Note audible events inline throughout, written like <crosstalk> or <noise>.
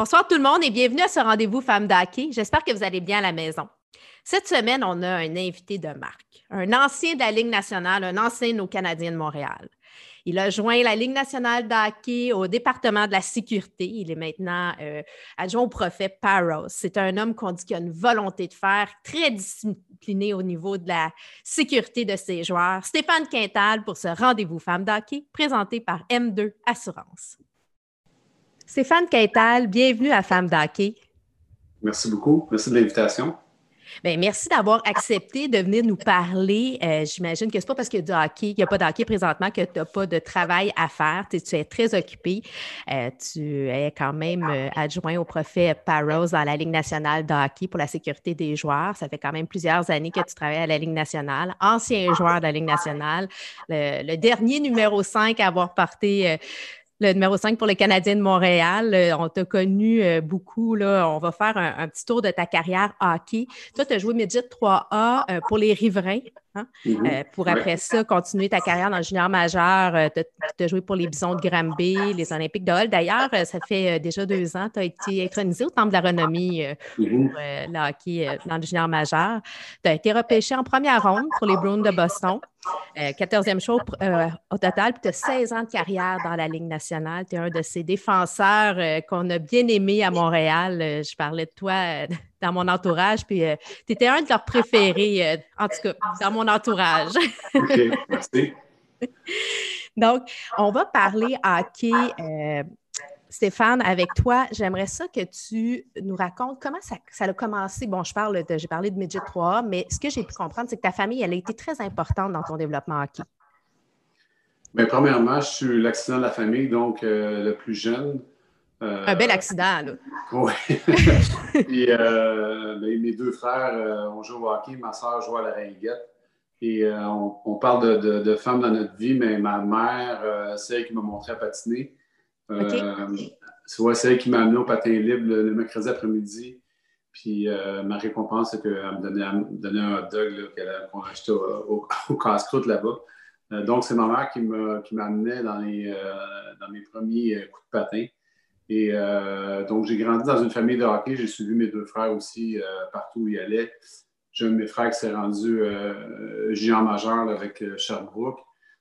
Bonsoir tout le monde et bienvenue à ce rendez-vous Femmes d'Hockey. J'espère que vous allez bien à la maison. Cette semaine, on a un invité de marque, un ancien de la Ligue nationale, un ancien de Canadiens de Montréal. Il a joint la Ligue nationale d'hockey au département de la sécurité. Il est maintenant euh, adjoint au préfet Paros. C'est un homme qu'on dit qui a une volonté de faire, très discipliné au niveau de la sécurité de ses joueurs. Stéphane Quintal pour ce rendez-vous Femmes d'hockey présenté par M2 Assurance. Stéphane Quintal, bienvenue à Femmes d'hockey. Merci beaucoup. Merci de l'invitation. Bien, merci d'avoir accepté de venir nous parler. Euh, j'imagine que ce n'est pas parce qu'il y a du n'y a pas de hockey présentement que tu n'as pas de travail à faire. Tu, es très occupé. Euh, tu es quand même euh, adjoint au préfet Paros dans la Ligue nationale de hockey pour la sécurité des joueurs. Ça fait quand même plusieurs années que tu travailles à la Ligue nationale. Ancien joueur de la Ligue nationale. Le, le dernier numéro 5 à avoir porté le numéro 5 pour les Canadiens de Montréal. Euh, on t'a connu euh, beaucoup. Là. On va faire un, petit tour de ta carrière hockey. Toi, tu as joué Midget 3A euh, pour les Riverains. Hein? Mm-hmm. pour après ça, continuer ta carrière dans le junior majeur. tu as, joué pour les Bisons de Granby, les Olympiques de Hall. D'ailleurs, ça fait déjà deux ans, tu as été intronisé au Temple de la Renommée mm-hmm. pour le hockey dans le junior majeur. Tu as été repêché en première ronde pour les Bruins de Boston. 14e euh, show euh, au total, puis tu as 16 ans de carrière dans la Ligue nationale. Tu es un de ces défenseurs euh, qu'on a bien aimé à Montréal. je parlais de toi dans mon entourage, puis tu étais un de leurs préférés, en tout cas, dans mon entourage. OK, merci. <laughs> Donc, on va parler hockey Stéphane, avec toi, j'aimerais ça que tu nous racontes comment ça, a commencé. Bon, je parle j'ai parlé de Midget 3 mais ce que j'ai pu comprendre, c'est que ta famille, elle a été très importante dans ton développement hockey. Bien, premièrement, je suis l'accident de la famille, donc euh, le plus jeune. Euh, Un bel accident, là. Oui. <laughs> Puis euh, ben, mes deux frères ont joué au hockey, ma soeur joue à la ringuette. Et on, parle de, femmes dans notre vie, mais ma mère, c'est elle qui m'a montré à patiner. Euh, c'est elle qui m'a amené au patin libre le, mercredi après-midi. Puis euh, ma récompense, c'est qu'elle me donnait, un hot dog qu'on achetait au, au, casse-croûte là-bas. Euh, donc, c'est ma mère qui m'amenait dans, dans mes premiers coups de patin. Et donc, j'ai grandi dans une famille de hockey. J'ai suivi mes deux frères aussi partout où ils allaient. J'ai un de mes frères qui s'est rendu géant majeur avec Sherbrooke.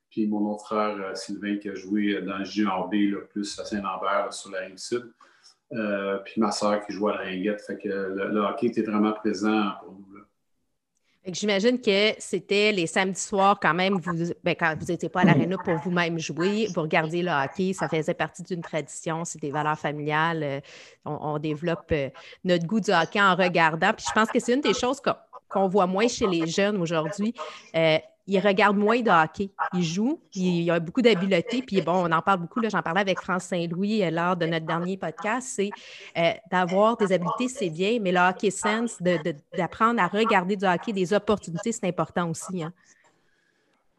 Puis mon autre frère, euh, Sylvain, qui a joué dans le Junior B, plus à Saint-Lambert, sur la rive sud. Euh, puis ma soeur qui jouait à la ringuette. Fait que le, hockey était vraiment présent pour nous. J'imagine que c'était les samedis soirs quand même, vous, ben, quand vous n'étiez pas à l'aréna pour vous-même jouer, vous regardiez le hockey, ça faisait partie d'une tradition, c'est des valeurs familiales. Euh, on, développe notre goût du hockey en regardant. Puis je pense que c'est une des choses qu'on voit moins chez les jeunes aujourd'hui il regarde moins de hockey. Il joue, il a beaucoup d'habileté. Puis bon, on en parle beaucoup, j'en parlais avec France Saint-Louis euh, lors de notre dernier podcast, c'est euh, d'avoir des habiletés, c'est bien, mais le hockey sense, d'apprendre à regarder du hockey, des opportunités, c'est important aussi. Hein.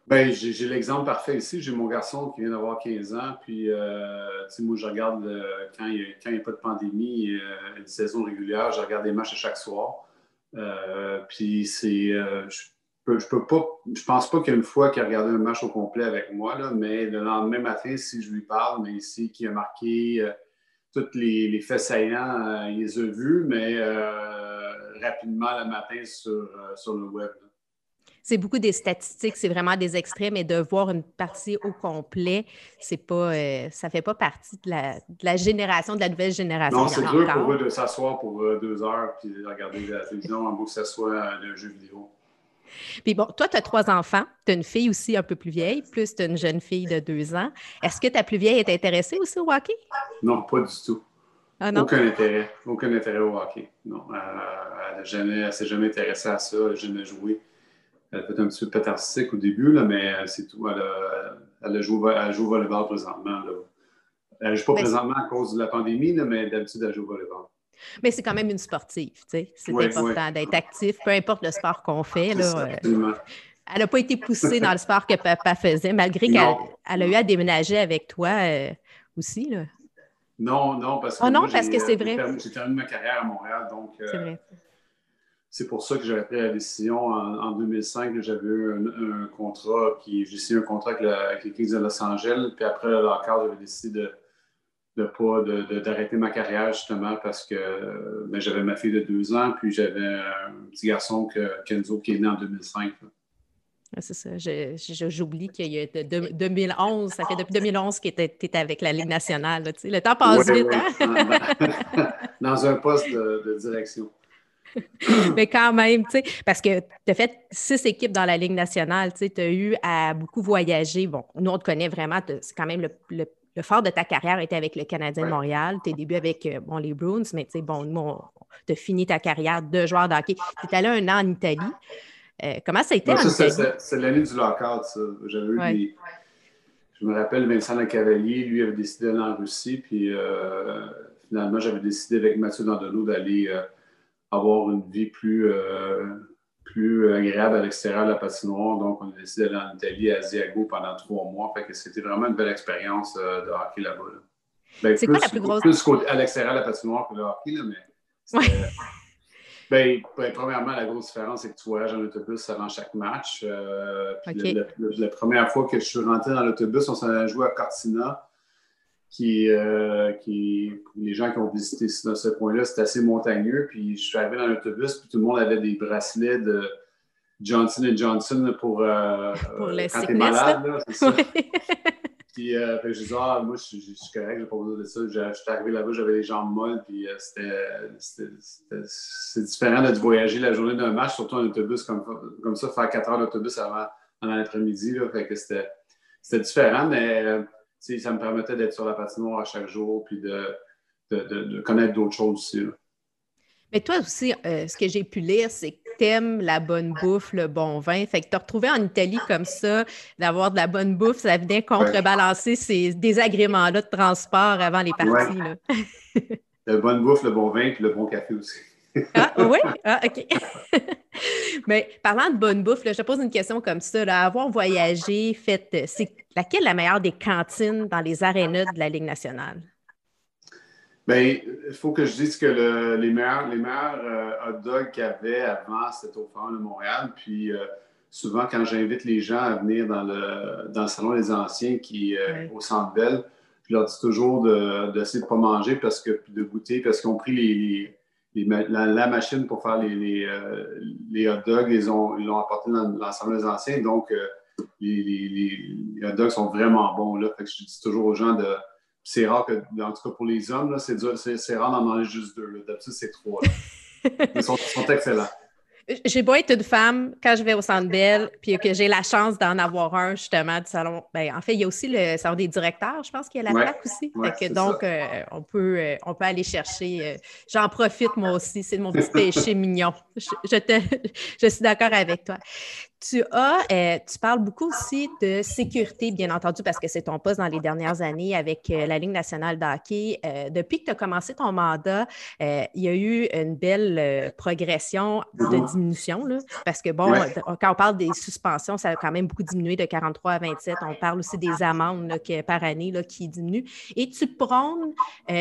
Bien, j'ai l'exemple parfait ici. J'ai mon garçon qui vient d'avoir 15 ans. Puis, euh, moi, je regarde quand il n'y a, pas de pandémie, une saison régulière, je regarde des matchs à chaque soir. puis, c'est peux pas, je pense pas qu'il y a une fois qu'il a regardé un match au complet avec moi, là, mais le lendemain matin, si je lui parle, mais ici, qui a marqué euh, tous les, faits saillants, euh, il les a vus, mais euh, rapidement le matin sur, sur le web. C'est beaucoup des statistiques, c'est vraiment des extraits, mais de voir une partie au complet, c'est pas, ça fait pas partie de la, génération, de la nouvelle génération. Non, c'est dur pour eux de s'asseoir pour deux heures puis regarder la télévision, en que ce soit un jeu vidéo. Puis bon, toi, tu as trois enfants. Tu as une fille aussi un peu plus vieille, plus tu as une jeune fille de deux ans. Est-ce que ta plus vieille est intéressée aussi au hockey? Non, pas du tout. Ah, Aucun intérêt. Aucun intérêt au hockey. Non. elle ne s'est jamais intéressée à ça. Elle n'a jamais joué. Elle a fait un petit peu pétarstique au début, là, mais c'est tout. Elle, a, elle, joue, elle joue au volleyball présentement. Elle ne joue pas ben, présentement à cause de la pandémie, mais d'habitude, elle joue au volleyball. Mais c'est quand même une sportive, tu sais. C'est important d'être actif, peu importe le sport qu'on fait. Là, euh, elle n'a pas été poussée dans le sport que papa faisait, malgré qu'elle a eu à déménager avec toi euh, aussi. Là. Non, non, parce que, oh non, parce que c'est vrai. J'ai terminé ma carrière à Montréal, donc euh, c'est vrai. C'est pour ça que j'avais pris la décision en, 2005 j'avais eu un, contrat qui j'ai signé un contrat avec, avec les de Los Angeles, puis après le lockout, j'avais décidé de de pas d'arrêter ma carrière justement parce que ben, j'avais ma fille de deux ans, puis j'avais un petit garçon que, Kenzo qui est né en 2005. C'est ça. J'oublie qu'il y a de, 2011, ça fait depuis 2011 que tu es, avec la Ligue nationale. le temps passe vite. Hein? <laughs> Dans un poste de, direction. <laughs> Mais quand même, tu sais, parce que tu as fait six équipes dans la Ligue nationale, tu as eu à beaucoup voyager. Bon, nous, on te connaît vraiment, c'est quand même le, le, fort de ta carrière était avec le Canadien de Montréal, tes débuts avec euh, bon, les Bruins, mais tu sais, bon, nous, tu as fini ta carrière de joueur d'hockey. Tu es allé un an en Italie. Euh, comment ça a été en Italie? C'est l'année du lockout, ça. J'avais eu des... Je me rappelle, Vincent Cavalier, lui, avait décidé d'aller en Russie, puis euh, finalement, j'avais décidé avec Mathieu Dandonneau d'aller avoir une vie plus plus agréable à l'extérieur de la patinoire. Donc, on a décidé d'aller en Italie, à Asiago, pendant trois mois. Fait que c'était vraiment une belle expérience euh, de hockey là-bas. Ben, c'est quoi la plus grosse... Plus à l'extérieur de la patinoire que le hockey, là, mais... Ben, ben, premièrement, la grosse différence, c'est que tu voyages en autobus avant chaque match. Euh, la, première fois que je suis rentré dans l'autobus, on s'en a joué à Cortina qui, euh, qui, les gens qui ont visité ce point-là, c'est assez montagneux. Puis je suis arrivé dans l'autobus, puis tout le monde avait des bracelets de Johnson Johnson pour, euh, <laughs> pour euh, quand t'es malade, c'est ça. <laughs> puis euh, je disais, ah, moi, je, suis correct, j'ai pas besoin de ça. Je, suis arrivé là-bas, j'avais les jambes molles, puis c'était, c'est différent de voyager la journée d'un match, surtout en autobus comme, comme ça, faire quatre heures d'autobus avant, avant l'après-midi. Fait que c'était, c'était différent, mais ça me permettait d'être sur la patinoire à chaque jour, puis de, connaître d'autres choses aussi. Mais toi aussi, euh, ce que j'ai pu lire, c'est que tu aimes la bonne bouffe, le bon vin. Fait que te retrouver en Italie comme ça, d'avoir de la bonne bouffe, ça venait contrebalancer ces désagréments-là de transport avant les parties. <laughs> la bonne bouffe, le bon vin, puis le bon café aussi. Ah oui? Ah, OK. <laughs> Mais parlant de bonne bouffe, je te pose une question comme ça. avoir voyagé, fait, euh, c'est laquelle la meilleure des cantines dans les arénas de la Ligue nationale? Bien, il faut que je dise que les meilleurs, les meilleurs euh, hot dogs qu'il y avait avant, c'était au Forum de Montréal. Puis euh, souvent, quand j'invite les gens à venir dans le, dans le Salon des Anciens qui au Centre Bell, je leur dis toujours d'essayer de ne pas manger parce que, de goûter parce qu'ils ont pris les la, machine pour faire les, euh, les, hot dogs, ils l'ont apporté dans l'ensemble des anciens. Donc, euh, les, hot dogs sont vraiment bons. Là. Fait que je dis toujours aux gens de. C'est rare que, en tout cas pour les hommes, c'est rare d'en manger juste deux. D'habitude, c'est trois. <laughs> ils sont excellents j'ai beau être une femme quand je vais au Centre Bell, puis que j'ai la chance d'en avoir un justement du salon. Ben, en fait, il y a aussi le salon des directeurs, je pense qu'il y a la plaque aussi. donc, euh, on, peut, euh, on peut aller chercher. Euh, j'en profite moi aussi, c'est mon petit <laughs> péché mignon. Je, te, je suis d'accord avec toi. Tu as, euh, tu parles beaucoup aussi de sécurité, bien entendu, parce que c'est ton poste dans les dernières années avec euh, la Ligue nationale d'hockey. Euh, depuis que tu as commencé ton mandat, il y a eu une belle progression de diminution, là, parce que, bon, quand on parle des suspensions, ça a quand même beaucoup diminué de 43 à 27. On parle aussi des amendes par année là, qui diminuent. Et tu prônes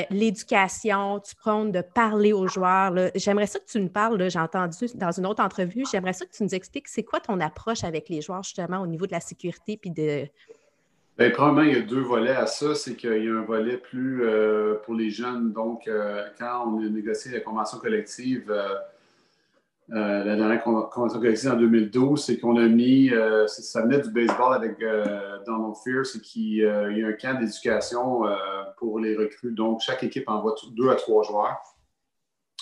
l'éducation, tu prônes de parler aux joueurs. J'aimerais ça que tu nous parles, j'ai entendu dans une autre entrevue, j'aimerais ça que tu nous expliques c'est quoi ton approche avec les joueurs, justement, au niveau de la sécurité puis de. Bien, probablement, il y a deux volets à ça. C'est qu'il y a un volet plus euh, pour les jeunes. Donc, euh, quand on a négocié la convention collective, euh, la dernière convention collective en 2012, c'est qu'on a mis, ça venait du baseball avec Donald Fear, c'est qu'il y a un camp d'éducation pour les recrues. Donc, chaque équipe envoie deux à trois joueurs.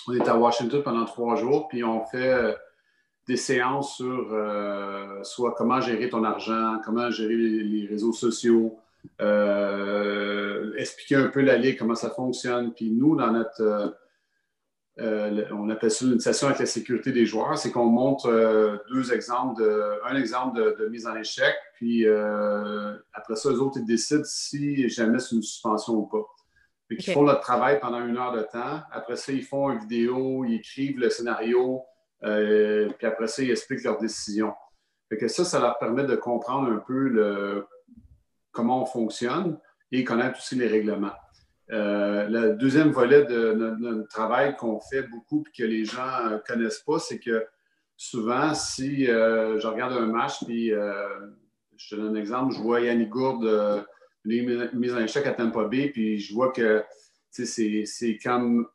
On est à Washington pendant trois jours, puis on fait des séances sur euh, soit comment gérer ton argent, comment gérer les, réseaux sociaux, euh, expliquer un peu la ligue, comment ça fonctionne. Puis nous, dans notre, euh, on appelle ça une session avec la sécurité des joueurs, c'est qu'on montre deux exemples, de, un exemple de, mise en échec, puis après ça, les autres, ils décident si jamais c'est une suspension ou pas. Ils font leur travail pendant une heure de temps. Après ça, ils font une vidéo, ils écrivent le scénario, euh, puis après ça, ils expliquent leurs décisions. que ça, ça leur permet de comprendre un peu comment on fonctionne et connaître aussi les règlements. Euh, le deuxième volet de notre, travail qu'on fait beaucoup et que les gens ne connaissent pas, c'est que souvent, si euh, je regarde un match, puis je te donne un exemple, je vois Yannick Gourde les mises en échec à Tampa Bay, puis je vois que c'est comme.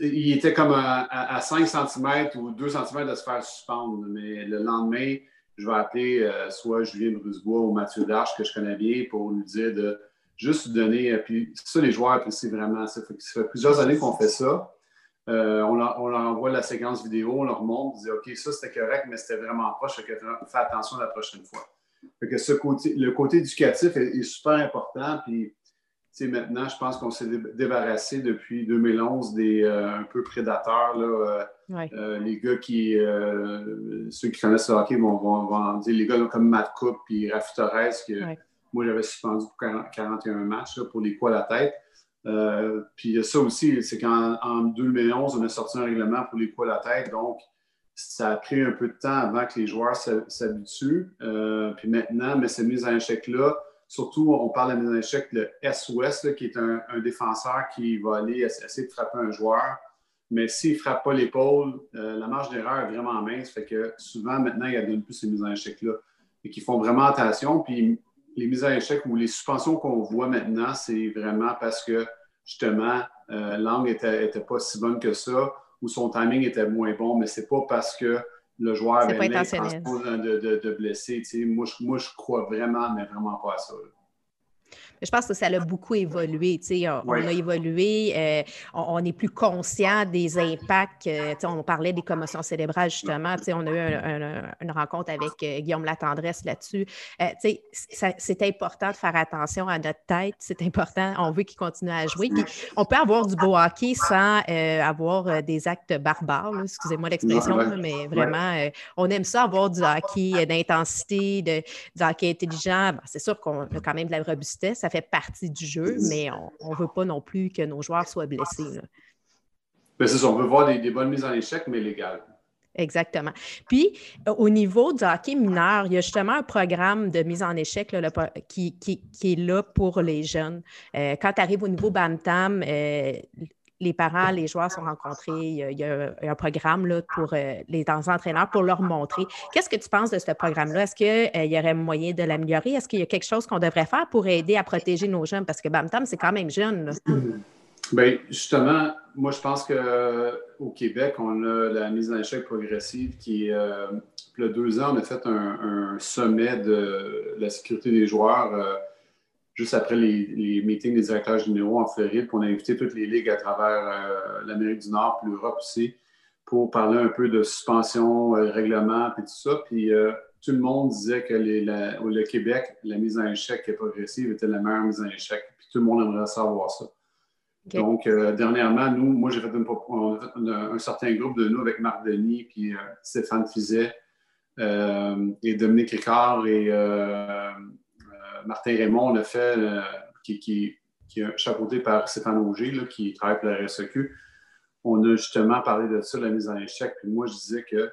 Il était comme à, 5 cm ou 2 cm de se faire suspendre, mais le lendemain, je vais appeler euh, soit Julien Brusebois ou Mathieu Darche, que je connais bien, pour lui dire de juste donner. Euh, puis ça, les joueurs apprécient vraiment. Ça fait, ça fait plusieurs années qu'on fait ça. Euh, on, leur, envoie la séquence vidéo, on leur montre, on dit OK, ça c'était correct, mais c'était vraiment proche, fait fais attention la prochaine fois. que ce côté, le côté éducatif est, super important. Puis, maintenant, je pense qu'on s'est débarrassé depuis 2011 des un peu prédateurs. Là, euh, les gars qui, euh, ceux qui connaissent le hockey vont, vont, dire les gars comme Matt Cook puis Rafi Torres, que moi j'avais suspendu pour 41 matchs pour les coups à la tête. Euh, puis ça aussi, c'est qu'en 2011, on a sorti un règlement pour les coups à la tête. Donc, ça a pris un peu de temps avant que les joueurs s'habituent. puis maintenant, mais ces mises en échec-là, surtout, on parle de mise en échec, le SOS, qui est un, défenseur qui va aller essayer de frapper un joueur. Mais s'il ne frappe pas l'épaule, euh, la marge d'erreur est vraiment mince. Fait que souvent, maintenant, il y a plus ces mises en échec-là. Et qui font vraiment attention. Puis les mises en échec ou les suspensions qu'on voit maintenant, c'est vraiment parce que justement, euh, l'angle n'était était pas si bonne que ça ou son timing était moins bon, mais c'est pas parce que le joueur avait l'intention de, de, de, blesser. Moi je, moi, je crois vraiment, mais vraiment pas à ça je pense que ça a beaucoup évolué. On, on a évolué, euh, on, est plus conscient des impacts. Euh, on parlait des commotions cérébrales, justement. On a eu une rencontre avec euh, Guillaume Latendresse là-dessus. c'est important de faire attention à notre tête. C'est important. On veut qu'il continue à jouer. on peut avoir du beau hockey sans avoir des actes barbares. Excusez-moi l'expression, mais vraiment, on aime ça, avoir du hockey d'intensité, de, du hockey intelligent. c'est sûr qu'on a quand même de la robustesse fait partie du jeu, mais on ne veut pas non plus que nos joueurs soient blessés. Ben, c'est ça, on veut voir des, bonnes mises en échec, mais légales. Exactement. Puis, euh, au niveau du hockey mineur, il y a justement un programme de mise en échec qui, est là pour les jeunes. Euh, quand tu arrives au niveau Bantam, euh, les parents, les joueurs sont rencontrés. Il y a, un programme pour euh, les entraîneurs pour leur montrer. Qu'est-ce que tu penses de ce programme-là? Est-ce qu'il euh, y aurait moyen de l'améliorer? Est-ce qu'il y a quelque chose qu'on devrait faire pour aider à protéger nos jeunes? Parce que Bamtam, c'est quand même jeune. <clears throat> Bien, justement, moi, je pense qu'au Québec, on a la mise en échec progressive qui, euh, il deux ans, on a fait un, sommet de la sécurité des joueurs juste après les, meetings des directeurs généraux en Floride, on a invité toutes les ligues à travers euh, l'Amérique du Nord, puis l'Europe aussi, pour parler un peu de suspension, euh, règlement, puis tout ça. Puis euh, tout le monde disait que le Québec, la mise en échec progressive était la meilleure mise en échec. Puis tout le monde aimerait savoir ça. Donc, dernièrement, nous, moi, j'ai fait, un certain groupe de nous avec Marc Denis, puis Stéphane Fizet, et Dominique Ricard et Martin Raymond, on a fait, euh, qui, qui, est chapeauté par Stéphane Auger, qui travaille pour la RSEQ. On a justement parlé de ça, la mise en échec. Puis moi, je disais que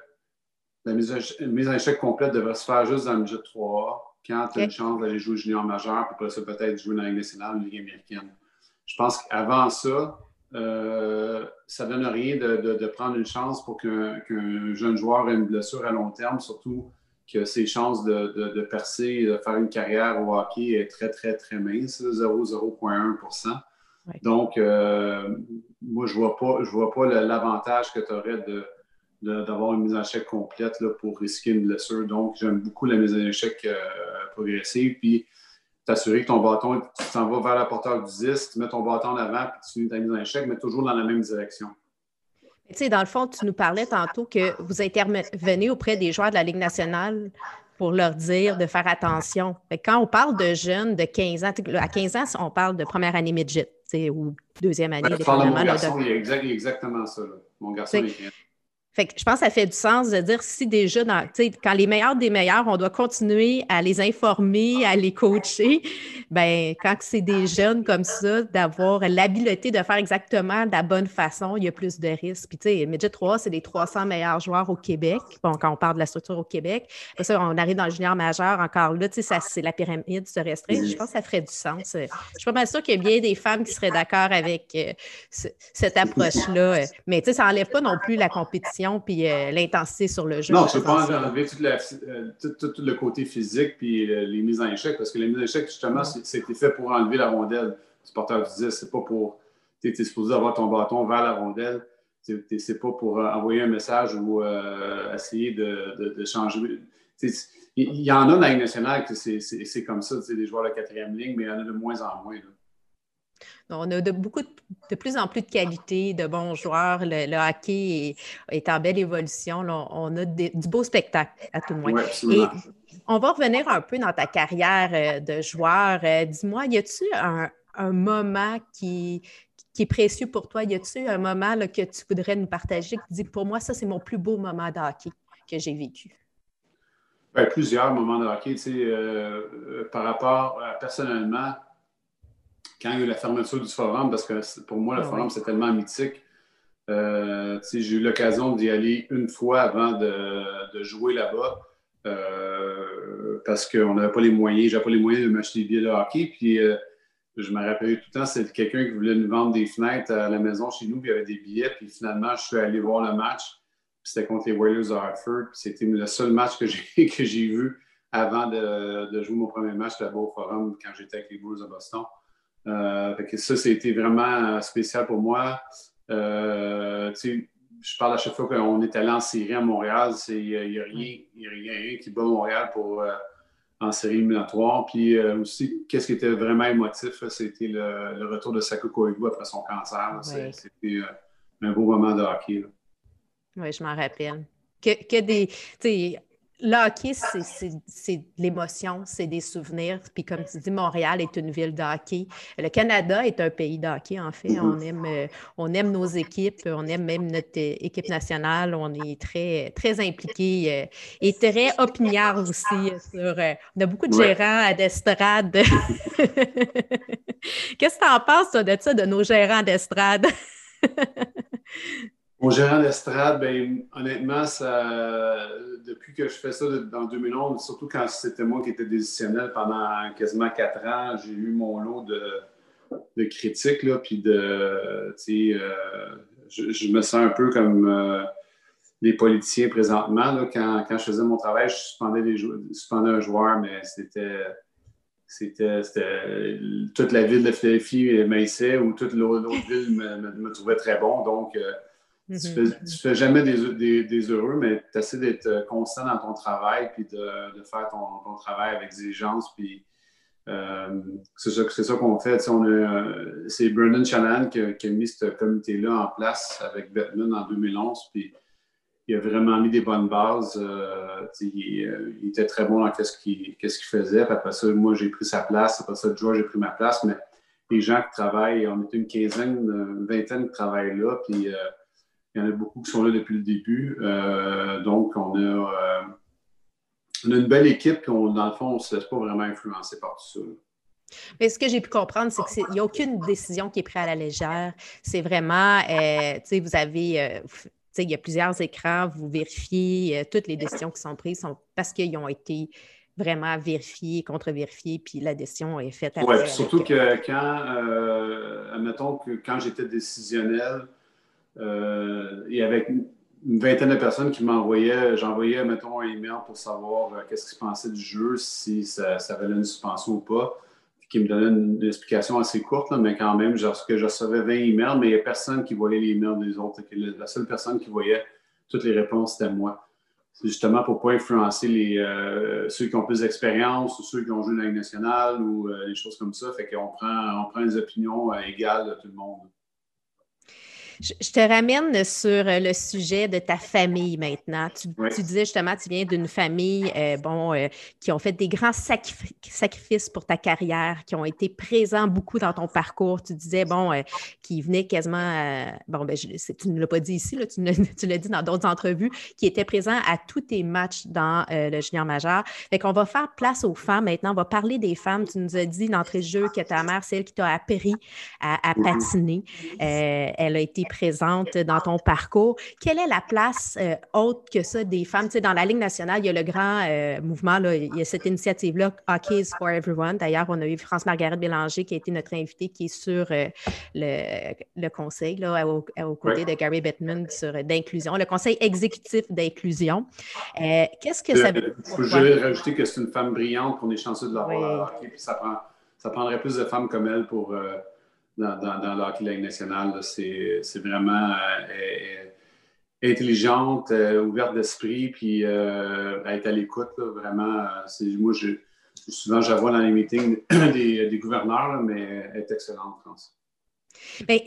la mise en, échec complète devrait se faire juste dans le budget 3A, quand tu as une chance d'aller jouer junior majeur, puis après ça, peut-être jouer dans la Ligue nationale, la Ligue américaine. Je pense qu'avant ça, euh, ça ne donne rien de, prendre une chance pour qu'un jeune joueur ait une blessure à long terme, surtout que ses chances de, percer, de faire une carrière au hockey est très, très, très mince, 0,01% Donc, euh, moi, je ne vois pas, je vois pas l'avantage que tu aurais d'avoir une mise en échec complète là, pour risquer une blessure. Donc, j'aime beaucoup la mise en échec euh, progressive. Puis, t'assurer que ton bâton, tu t'en vas vers la porteur du 10, tu mets ton bâton en avant, puis tu finis ta mise en échec, mais toujours dans la même direction. Tu sais, dans le fond, tu nous parlais tantôt que vous intervenez auprès des joueurs de la Ligue nationale pour leur dire de faire attention. quand on parle de jeunes de 15 ans, à 15 ans, on parle de première année midget ou deuxième année. Ben, mon garçon, il est exactement ça. Mon garçon, est fait que je pense que ça fait du sens de dire si déjà, dans, quand les meilleurs des meilleurs, on doit continuer à les informer, à les coacher, ben quand c'est des jeunes comme ça, d'avoir l'habileté de faire exactement de la bonne façon, il y a plus de risques. Puis, tu sais, Midget 3, c'est les 300 meilleurs joueurs au Québec. Bon, quand on parle de la structure au Québec. On arrive dans le junior majeur, encore là, tu sais, c'est la pyramide se restreint. Je pense que ça ferait du sens. Je suis pas mal sûre qu'il y a bien des femmes qui seraient d'accord avec euh, cette approche-là. Mais, tu sais, ça n'enlève pas non plus la compétition puis l'intensité sur le jeu. Non, tu ne peux pas enlever tout, le côté physique puis les mises en échec, parce que les mises en échec, justement, c'était fait pour enlever la rondelle du porteur du disque. C'est pas pour. Tu es, supposé avoir ton bâton vers la rondelle. C'est pas pour envoyer un message ou essayer de, changer. Il y en a dans la nationale que c'est comme ça, des joueurs de quatrième ligne, mais il y en a de moins en moins. On a de, beaucoup de, plus en plus de qualité, de bons joueurs. Le, hockey est, en belle évolution. On a du beau spectacle, à tout le moins. Et on va revenir un peu dans ta carrière euh, de joueur. Euh, dis-moi, y a-tu un, moment qui, est précieux pour toi? Y a-tu un moment que tu voudrais nous partager qui dit pour moi, ça, c'est mon plus beau moment de hockey que j'ai vécu? Ben, plusieurs moments de hockey. Euh, par rapport à personnellement, quand il y a eu la fermeture du forum, parce que pour moi, le ah forum, c'est tellement mythique. Euh, j'ai eu l'occasion d'y aller une fois avant de, jouer là-bas euh, parce qu'on n'avait pas les moyens, j'avais pas les moyens de m'acheter des billets de hockey. Puis euh, je me rappelais tout le temps, c'était quelqu'un qui voulait nous vendre des fenêtres à la maison chez nous, puis il y avait des billets. Puis finalement, je suis allé voir le match. C'était contre les Warriors de Hartford. C'était le seul match que j'ai, <laughs> que j'ai vu avant de, de, jouer mon premier match là-bas au Forum quand j'étais avec les Bulls de Boston. Euh, ça, c'était vraiment euh, spécial pour moi. Euh, je parle à chaque fois qu'on est allé en série à Montréal, il n'y a, rien qui bat Montréal pour en série éliminatoire. Puis aussi, qu'est-ce qui était vraiment émotif, c'était le, retour de Saku Koivu après son cancer. C'était un beau moment de hockey. Oui, je m'en rappelle. Que, que des le hockey, c'est l'émotion, c'est des souvenirs. Puis comme tu dis, Montréal est une ville de hockey. Le Canada est un pays de hockey, en fait. On aime, euh, on aime nos équipes, on aime même notre euh, équipe nationale. On est très, très impliqués euh, et très opiniard aussi. Sur, on a beaucoup de gérants à d'estrade. <laughs> Qu'est-ce que tu en penses, toi, de ça, de nos gérants d'estrade? <laughs> Mon gérant d'estrade, ben, honnêtement, ça, depuis que je fais ça dans 2011, surtout quand c'était moi qui étais décisionnel pendant quasiment quatre ans, j'ai eu mon lot de, critiques, là, puis de, euh, je, me sens un peu comme euh, les politiciens présentement. quand, je faisais mon travail, je suspendais, un joueur, mais c'était c'était toute la ville de Philadelphie m'aissait ou toute l'autre ville me, trouvait très bon. Donc, euh, tu ne mhm. fais, jamais des, heureux, mais tu essaies d'être euh, constant dans ton travail puis de, faire ton, travail avec exigence. Puis euh, c'est ça, qu'on fait. Euh, c'est Brendan Shannon qui a, mis ce comité-là en place avec Batman en 2011. Puis il a vraiment mis des bonnes bases. il, était très bon dans ce qu'il faisait. après ça, moi, j'ai pris sa place. Après ça, George, j'ai pris ma place. Mais les gens qui travaillent, on est une quinzaine, une vingtaine qui travaillent là. Puis il y en a beaucoup qui sont là depuis le début. Euh, donc, on a, euh, on a, une belle équipe, puis dans le fond, on ne se laisse pas vraiment influencer par tout ça. Mais ce que j'ai pu comprendre, c'est qu'il n'y a aucune décision qui est prise à la légère. C'est vraiment, euh, tu sais, vous avez, tu sais, il y a plusieurs écrans, vous vérifiez, toutes les décisions qui sont prises sont parce qu'ils ont été vraiment vérifiés, contre-vérifiés, puis la décision est faite. Oui, surtout que quand, admettons que quand j'étais décisionnel, et avec une vingtaine de personnes qui m'envoyaient, j'envoyais, mettons, un email pour savoir euh, qu'est-ce qu'ils pensaient du jeu, si ça, valait une suspension ou pas, qui me donnaient une, explication assez courte, mais quand même, que je recevais 20 emails, mais il n'y a personne qui voyait les emails des autres. La seule personne qui voyait toutes les réponses, c'était moi. C'est justement pour ne pas influencer les, euh, ceux qui ont plus d'expérience ou ceux qui ont joué dans la nationale ou des choses comme ça. Fait qu'on prend, on prend les opinions égales de tout le monde. Je, te ramène sur euh, le sujet de ta famille maintenant. Tu, disais justement, tu viens d'une famille, euh, bon, euh, qui ont fait des grands sacrifices pour ta carrière, qui ont été présents beaucoup dans ton parcours. Tu disais, bon, qui venaient quasiment, bon, ben, tu ne l'as pas dit ici, là, <laughs> tu, l'as dit dans d'autres entrevues, qui étaient présents à tous tes matchs dans le junior majeur. Fait qu'on va faire place aux femmes maintenant. On va parler des femmes. Tu nous as dit d'entrée de jeu que ta mère, c'est elle qui t'a appris à, à patiner. elle a été présente dans ton parcours. Quelle est la place autre que ça des femmes? Tu sais, dans la Ligue nationale, il y a le grand mouvement, là, il y a cette initiative-là, Hockey is for Everyone. D'ailleurs, on a eu France-Margaret Bélanger qui a été notre invitée, qui est sur le, le, conseil, là, au, côté de Gary Bettman sur d'inclusion, le conseil exécutif d'inclusion. Qu'est-ce que ça veut dire? Je vais rajouter que c'est une femme brillante, qu'on est chanceux de l'avoir oui. puis ça prend ça prendrait plus de femmes comme elle pour euh, dans, dans, hockey nationale. C'est vraiment euh, intelligente, euh, ouverte d'esprit, puis être à l'écoute. Vraiment, moi, je, souvent, je la vois dans les meetings <coughs> des, gouverneurs, mais elle est excellente, je pense. Bien,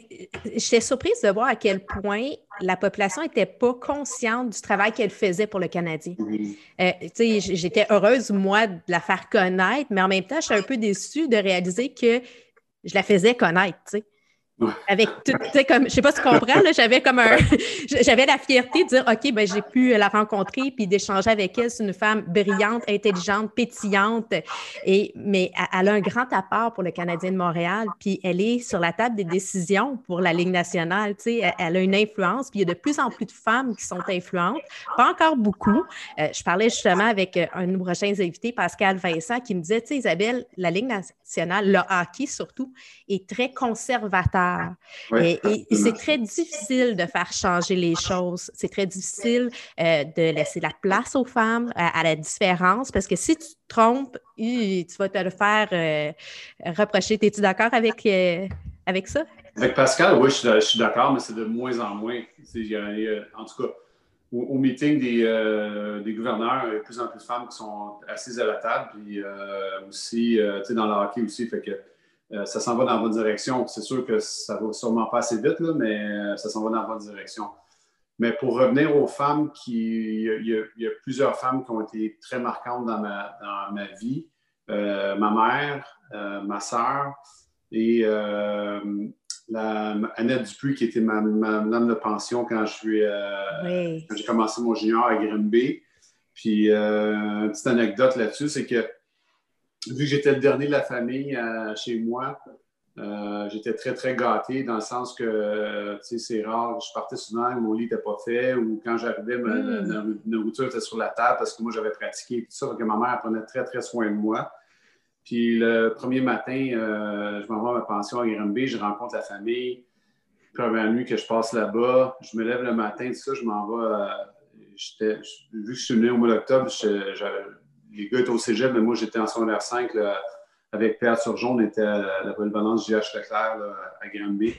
j'étais surprise de voir à quel point la population n'était pas consciente du travail qu'elle faisait pour le Canadien. Euh, j'étais heureuse, moi, de la faire connaître, mais en même temps, je suis un peu déçue de réaliser que je la faisais connaître. Avec tout, tu sais, comme, je sais pas si tu comprends, j'avais comme un, j'avais la fierté de dire, OK, ben, j'ai pu la rencontrer puis d'échanger avec elle. C'est une femme brillante, intelligente, pétillante, et, mais elle a un grand apport pour le Canadien de Montréal, puis elle est sur la table des décisions pour la Ligue nationale, tu sais, elle a une influence, puis il y a de plus en plus de femmes qui sont influentes, pas encore beaucoup. Euh, je parlais justement avec euh, un de nos prochains invités, Pascal Vincent, qui me disait, tu sais, Isabelle, la Ligue nationale, le hockey surtout, est très conservateur et, c'est très difficile de faire changer les choses. C'est très difficile euh, de laisser la place aux femmes, à, la différence, parce que si tu te trompes, tu vas te le faire euh, reprocher. Es-tu d'accord avec, euh, avec ça? Avec Pascal, oui, je suis, d'accord, mais c'est de moins en moins. en tout cas, au, meeting des, des, gouverneurs, il y a de plus en plus de femmes qui sont assises à la table, puis aussi, tu sais, dans le hockey aussi, fait que euh, ça s'en va dans la bonne direction. C'est sûr que ça va sûrement pas assez vite, mais euh, ça s'en va dans la bonne direction. Mais pour revenir aux femmes, il, y a, plusieurs femmes qui ont été très marquantes dans ma, dans ma vie. Euh, ma mère, ma soeur et la, Annette Dupuis, qui était ma, ma, de pension quand j'ai commencé mon junior à Grimby. Puis, une petite anecdote là-dessus, c'est que vu que j'étais le dernier de la famille euh, chez moi, euh, j'étais très, très gâté dans le sens que, euh, tu sais, c'est rare, je partais souvent, mon lit n'était pas fait ou quand j'arrivais, ma, mm. nourriture était sur la table parce que moi, j'avais pratiqué et tout ça. que ma mère prenait très, très soin de moi. Puis le premier matin, je m'envoie à ma pension à Granby, je rencontre la famille. Première nuit que je passe là-bas, je me lève le matin, tout ça, je m'en vais. vu que je suis venu au mois d'octobre, les gars étaient au cégep, mais moi, j'étais en secondaire 5 avec Pierre Surgeon. On était à la polyvalence GH Leclerc à Granby.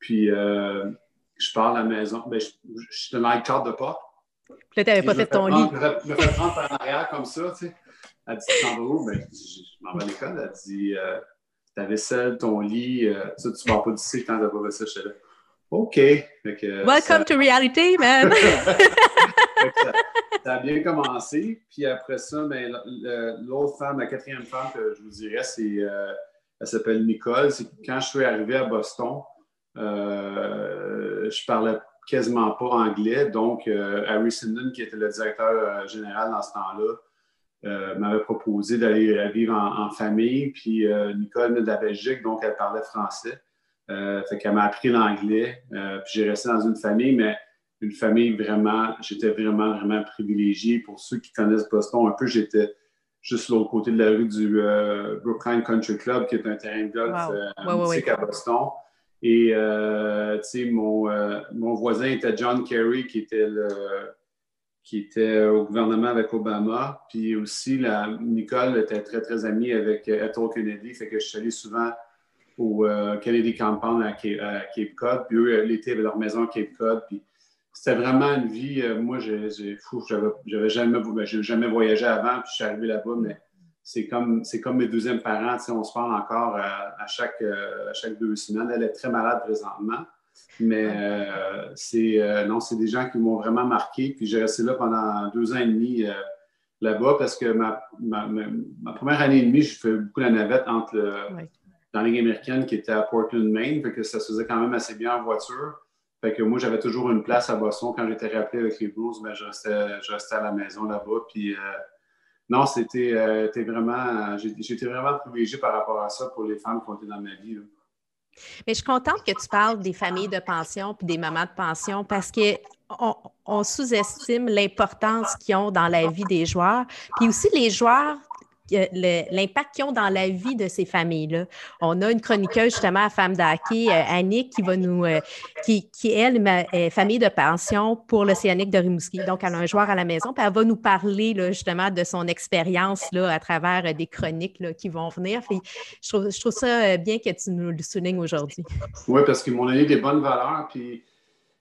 Puis, euh, je pars à la maison. Ben, je, te mets une carte de porte. Là, tu n'avais pas fait ton lit. Je me fais prendre par arrière comme ça, tu sais. Elle dit, tu t'en vas où? Ben, je, m'en vais à l'école. Elle dit, euh, ta vaisselle, ton lit, euh, tu ne vas pas d'ici quand tu n'as pas vaisselle chez là. OK. Welcome to reality, man. <laughs> ça, a bien commencé. Puis après ça, ben, l'autre femme, la quatrième femme que je vous dirais, c'est, euh, elle s'appelle Nicole. C'est quand je suis arrivé à Boston, euh, je parlais quasiment pas anglais. Donc, euh, Harry Sinden, qui était le directeur général dans ce temps-là, m'avait proposé d'aller vivre en, famille. Puis Nicole venait de la Belgique, donc elle parlait français. fait qu'elle m'a appris l'anglais. puis j'ai resté dans une famille, mais une famille vraiment, j'étais vraiment, vraiment privilégié. Pour ceux qui connaissent Boston un peu, j'étais juste l'autre côté de la rue du euh, Brookline Country Club, qui est un terrain de golf euh, à Boston. Et euh, tu sais, mon, mon, voisin était John Kerry, qui était, le, qui était au gouvernement avec Obama. Puis aussi, Nicole était très, très amie avec Ethel Kennedy, fait que je suis allé souvent au Kennedy Compound à Cape, Cod. Puis eux, l'été, avaient leur maison à Cape Cod. Puis c'était vraiment une vie. Euh, moi, j'avais jamais, ben, jamais voyagé avant, puis je suis arrivé là-bas, mais c'est comme, comme mes deuxièmes parents. On se parle encore à, chaque, euh, à chaque deux semaines. Elle est très malade présentement. Mais euh, c'est non, c'est des gens qui m'ont vraiment marqué. Puis j'ai resté là pendant deux ans et demi là-bas parce que ma, ma, ma, première année et demie, je fais beaucoup la navette entre dans la Ligue américaine qui était à Portland, Maine. Fait que ça se faisait quand même assez bien en voiture. Fait que moi, j'avais toujours une place à Boston. Quand j'étais rappelé avec les Blues, ben, je, restais, je, restais, à la maison là-bas. Puis, euh, non, c'était euh, vraiment. J'étais vraiment privilégié par rapport à ça pour les femmes qui ont été dans ma vie. Mais je suis contente que tu parles des familles de pension puis des mamans de pension parce que on sous-estime l'importance qu'ils ont dans la vie des joueurs. Puis aussi, les joueurs l'impact qu'ils ont dans la vie de ces familles-là. On a une chroniqueuse justement à Femme d'Hockey, euh, Annick, qui va nous, euh, qui, qui elle, est famille de pension pour l'Océanique de Rimouski. Donc, elle a un joueur à la maison, puis elle va nous parler là, justement de son expérience là, à travers euh, des chroniques là, qui vont venir. je, trouve, je trouve ça bien que tu nous le soulignes aujourd'hui. Oui, parce qu'ils m'ont donné des bonnes valeurs, puis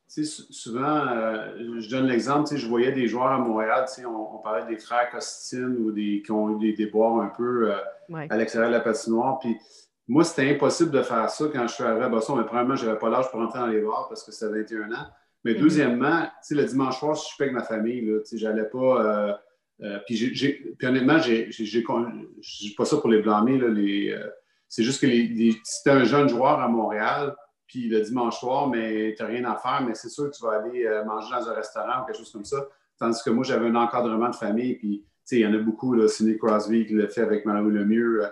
souvent, euh, je donne l'exemple, je voyais des joueurs à Montréal, on, on, parlait des frères Costine ou des, qui ont eu des déboires un peu euh, à l'extérieur de la patinoire. Puis moi, c'était impossible de faire ça quand je suis arrivé à Boston. Mais premièrement, je n'avais pas l'âge pour rentrer dans les bars parce que c'était 21 ans. Mais mm-hmm. deuxièmement, le dimanche soir, je suis avec ma famille. Je n'allais pas. Euh, puis, honnêtement, je ne dis pas ça pour les blâmer. c'est juste que les, si tu un jeune joueur à Montréal, puis le dimanche soir, mais tu n'as rien à faire, mais c'est sûr que tu vas aller euh, manger dans un restaurant ou quelque chose comme ça. Tandis que moi, j'avais un encadrement de famille, puis il y en a beaucoup, là, Sidney Crosby qui l'a fait avec Marie Lemieux, euh,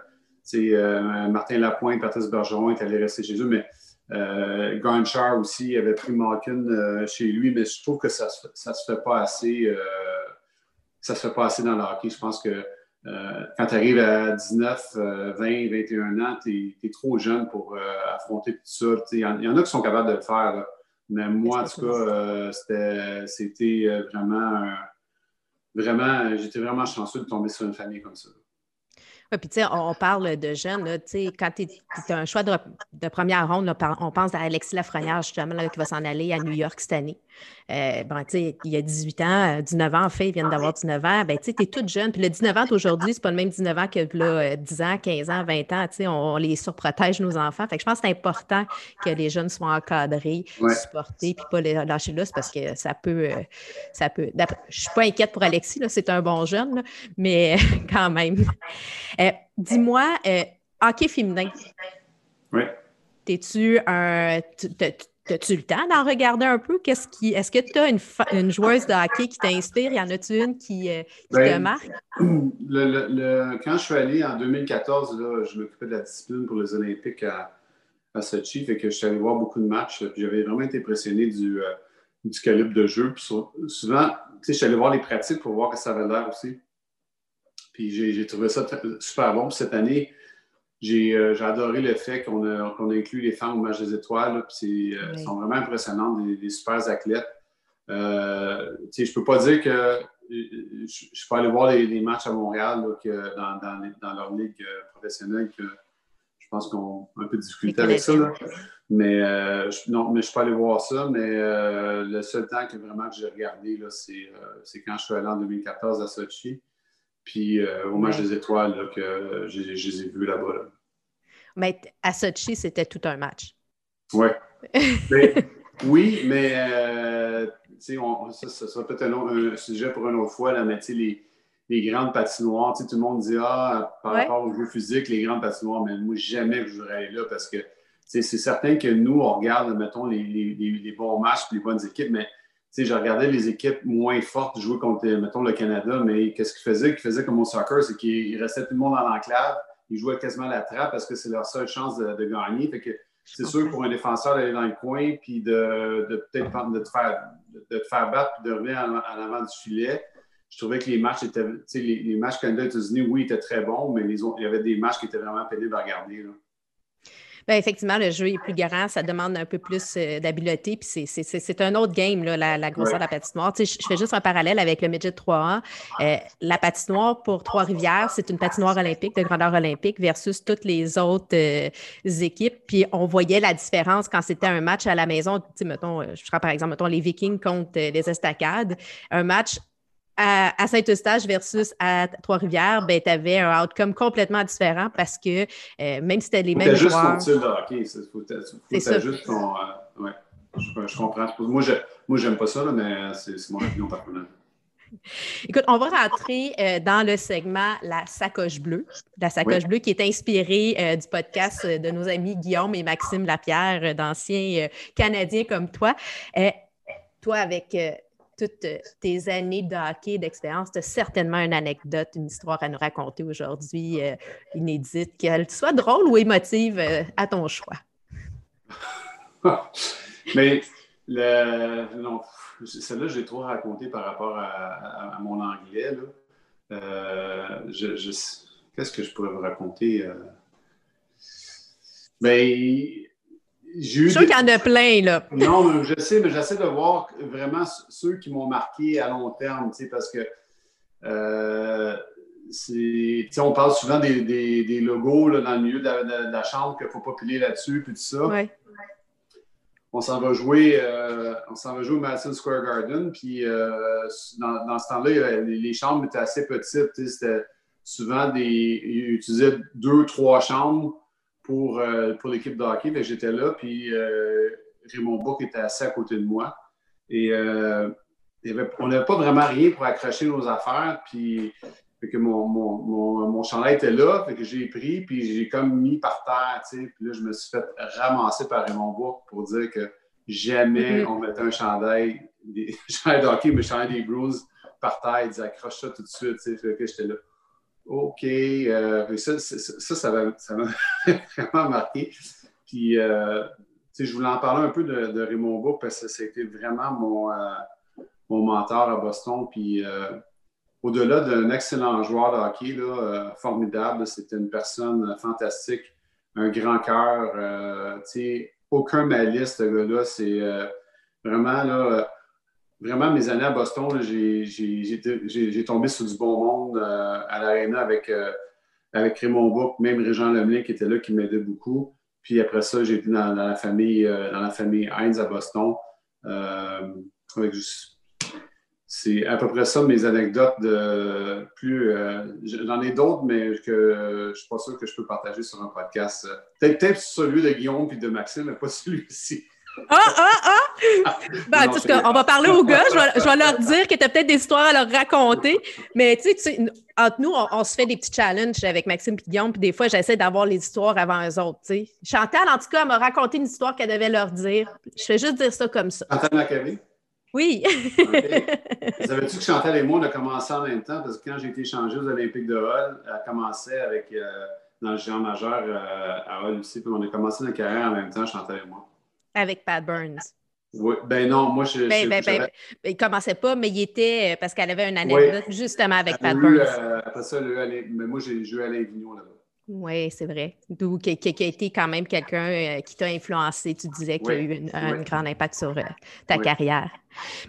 euh, Martin Lapointe, Patrice Bergeron est allé rester chez eux, mais euh, aussi avait pris Malkin euh, chez lui, mais je trouve que ça ne se, se fait pas assez. ça se fait pas assez dans le hockey. Je pense que euh, quand tu arrives à 19, 20, 21 ans, tu es, trop jeune pour euh, affronter tout ça. Il y, en a qui sont capables de le faire. Mais moi, en tout cas, euh, c'était vraiment, vraiment, j'étais vraiment chanceux de tomber sur une famille comme ça. Oui, puis tu sais, on parle de jeunes, tu sais, quand tu as un choix de, première ronde, on pense à Alexis Lafrenière, justement, qui va s'en aller à New York cette année. Euh, bon, tu sais, il y a 18 ans, 19 ans, en fait, ils viennent d'avoir 19 ans. Ben, tu sais, tu es toute jeune. Puis le 19 ans d'aujourd'hui, c'est pas le même 19 ans que là, 10 ans, 15 ans, 20 ans. Tu sais, on, les surprotège, nos enfants. Fait que je pense que c'est important que les jeunes soient encadrés, supportés, puis pas les lâcher là, parce que ça peut. Euh, ça peut je suis pas inquiète pour Alexis, c'est un bon jeune, mais <laughs> quand même. Euh, dis-moi, hockey féminin. Oui. T'es-tu un. As-tu le temps d'en regarder un peu? Qu'est-ce qui, est-ce que tu as une, une, joueuse de hockey qui t'inspire? Y en a-tu une qui, euh, te ben, marque? <clears throat> Le, quand je suis allé en 2014, là, je m'occupais de la discipline pour les Olympiques à, à Sochi, fait que je suis allé voir beaucoup de matchs. j'avais vraiment été impressionné du, euh, du calibre de jeu. Puis souvent, je suis allé voir les pratiques pour voir que ça avait l'air aussi. Puis j'ai trouvé ça super bon. cette année, euh, j'ai adoré le fait qu'on a, inclus les femmes au match des étoiles. Puis euh, sont vraiment impressionnantes, des, super athlètes. Euh, je ne peux pas dire que je, peux aller voir les, matchs à Montréal que dans, leur ligue professionnelle que je pense qu'on a un peu de difficulté avec ça. Mais je, non, mais je peux aller voir ça. Mais le seul temps que vraiment que j'ai regardé, c'est quand je suis allé en 2014 à Sochi. Puis euh, au match des étoiles, là, que je, les ai vus là-bas. Mais à Sochi, c'était tout un match. Ouais. <laughs> oui, mais euh, on, ça, ça, sera peut-être un, sujet pour une autre fois, là, mais les, les grandes patinoires, tout le monde dit Ah, par rapport au jeu physique, les grandes patinoires, mais moi, jamais je voudrais aller là parce que c'est certain que nous, on regarde, mettons, les, les, les bons matchs les bonnes équipes, mais je regardais les équipes moins fortes jouer contre, mettons, le Canada, mais qu'est-ce qu'ils faisaient? Qu'ils faisaient comme au soccer, c'est qu'ils restaient tout le monde dans l'enclave. Ils jouaient quasiment à la trappe parce que c'est leur seule chance de, gagner. Fait que c'est sûr pour un défenseur d'aller dans le coin puis de, peut-être de te faire, de, te faire battre puis de revenir en, avant du filet. Je trouvais que les matchs étaient, les, les matchs Canada-États-Unis, oui, étaient très bons, mais les il y avait des matchs qui étaient vraiment pénibles à regarder. Là. Bien, effectivement, le jeu est plus grand, ça demande un peu plus euh, d'habileté, puis c'est un autre game, là, la, grosseur de la patinoire. Tu sais, je fais juste un parallèle avec le Midget 3A. Euh, la patinoire pour Trois-Rivières, c'est une patinoire olympique, de grandeur olympique, versus toutes les autres euh, équipes. Puis on voyait la différence quand c'était un match à la maison. Tu sais, mettons, je prends par exemple, mettons, les Vikings contre les Estacades. Un match à, Saint-Eustache versus à Trois-Rivières, ben, tu avais un outcome complètement différent parce que euh, même si c'était les mêmes juste joueurs... juste ton de hockey. C'est ça. juste ton... Euh, ouais, je, je, comprends. Moi, je moi, j'aime pas ça, là, mais c'est mon opinion personnelle. Écoute, on va rentrer euh, dans le segment La sacoche bleue. La sacoche bleue qui est inspirée du podcast de nos amis Guillaume et Maxime Lapierre, d'anciens Canadiens comme toi. toi, avec toutes euh, tes années de hockey, d'expérience, tu as certainement une anecdote, une histoire à nous raconter aujourd'hui, euh, inédite, qu'elle soit drôle ou émotive, euh, à ton choix. <laughs> Mais le, non, celle-là, j'ai trop raconté par rapport à, mon anglais. Je, Qu'est-ce que je pourrais vous raconter? Ben, j'ai eu. Je suis qu'il y en a plein, là. non, je sais, mais j'essaie de voir vraiment ceux qui m'ont marqué à long terme, tu sais, parce que. Euh, on parle souvent des, des, logos là, dans le milieu de la, chambre qu'il ne faut pas piler là-dessus, puis tout ça. Ouais on s'en va jouer, euh, on s'en va jouer au Madison Square Garden. Puis euh, dans, ce temps-là, les, chambres étaient assez petites. C'était souvent des. Ils utilisaient deux, trois chambres pour, euh, pour l'équipe de hockey. J'étais là, puis Raymond Book était assis à côté de moi. Et on n'avait pas vraiment rien pour accrocher nos affaires. Puis que mon, mon, mon, chandail était là, fait que j'ai pris, puis j'ai comme mis par terre, tu sais. Puis là, je me suis fait ramasser par Raymond Bourg pour dire que jamais mm-hmm. on mettait un chandail, des <laughs> chandail de hockey, mais chandail des Bruins par terre. Il disait accroche ça tout de suite, tu sais. Fait que j'étais là. OK. Euh, ça, ça, ça m'a <laughs> vraiment marqué. Puis, euh, je voulais en parler un peu de, Raymond Bourg parce que c'était vraiment mon, euh, mon mentor à Boston. Puis, au-delà d'un excellent joueur de hockey, là, euh, formidable, c'était une personne fantastique, un grand cœur. Euh, aucun malice, ce gars-là. C'est euh, vraiment, là, vraiment, mes années à Boston, j'ai tombé sur du bon monde à l'aréna avec, avec Raymond Book, même Régent Lemlin qui était là, qui m'aidait beaucoup. Puis après ça, j'ai été dans, la famille, dans la famille Heinz à Boston. avec c'est à peu près ça mes anecdotes de plus. Euh, j'en ai d'autres, mais que je ne suis pas sûr que je peux partager sur un podcast. Peut-être celui de Guillaume et de Maxime, mais pas <laughs> celui-ci. Ah, ah, ah! Ben, on va parler aux gars. Je vais, leur <laughs> dire que tu as peut-être des histoires à leur raconter. Mais tu sais, entre nous, on, se fait des petits challenges avec Maxime et Guillaume. Puis des fois, j'essaie d'avoir les histoires avant eux autres. Chantal, en tout cas, m'a raconté une histoire qu'elle devait leur dire. Je fais juste dire ça comme ça. Chantal Macabé? Oui. Vous Savais-tu que Chantal et moi, on a commencé en même temps? Parce que quand j'ai été échangé aux Olympiques de Hall, elle commençait avec, euh, dans le géant majeur euh, à Hall aussi. Puis on a commencé notre carrière en même temps, Chantal et moi. Avec Pat Burns. Oui, ben non, moi je. Ben, ben, ben, ben, il commençait pas, mais il était euh, parce qu'elle avait une anecdote justement avec Pat Burns. après ça, le, mais moi j'ai joué à Vigneault là-bas. Oui, c'est vrai. D'où qui, a été quand même quelqu'un euh, qui t'a influencé. Tu disais qu'il a eu un grand impact sur euh, ta carrière.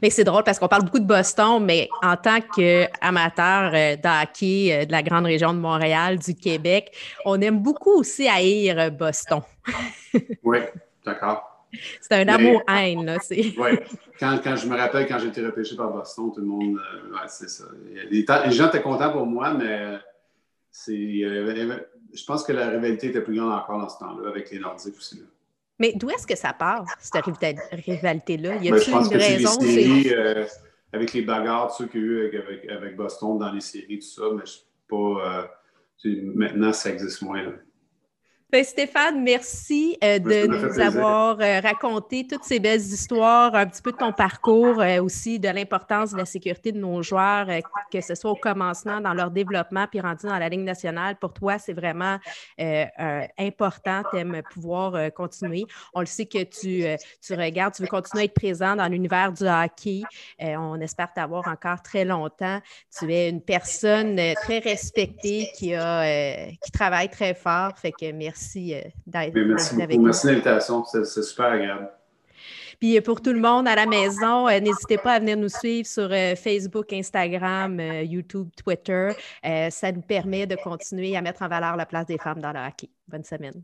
Mais c'est drôle parce qu'on parle beaucoup de Boston, mais en tant qu'amateur euh, d'hockey de la grande région de Montréal, du Québec, on aime beaucoup aussi haïr Boston. <laughs> oui, d'accord. C'est un amour-haine, là. <laughs> Oui. Quand, quand, je me rappelle quand j'ai été repêché par Boston, tout le monde. ouais, c'est ça. Les, gens étaient contents pour moi, mais c'est je pense que la rivalité était plus grande encore dans ce temps-là, avec les Nordiques aussi. Mais d'où est-ce que ça part, cette rivalité-là? Y a-t-il ben, une raison? Les séries, euh, avec les bagarres, ceux qu'il y a eu avec, avec, Boston dans les séries, tout ça, mais je pas. Euh, maintenant, ça existe moins. Là. Ben, Stéphane, merci euh, de nous avoir euh, raconté toutes ces belles histoires, un petit peu de ton parcours, euh, aussi de l'importance de la sécurité de nos joueurs, que ce soit au commencement, dans leur développement, puis rendu dans la Ligue nationale. Pour toi, c'est vraiment important. Tu aimes pouvoir continuer. On le sait que tu, tu regardes, tu veux continuer à être présent dans l'univers du hockey. on espère t'avoir encore très longtemps. Tu es une personne très respectée qui, a, qui travaille très fort. Fait que merci merci euh, d'être avec nous. Merci de l'invitation, c'est super agréable. Puis euh, pour tout le monde à la maison, euh, n'hésitez pas à venir nous suivre sur Facebook, Instagram, YouTube, Twitter. ça nous permet de continuer à mettre en valeur la place des femmes dans le hockey. Bonne semaine.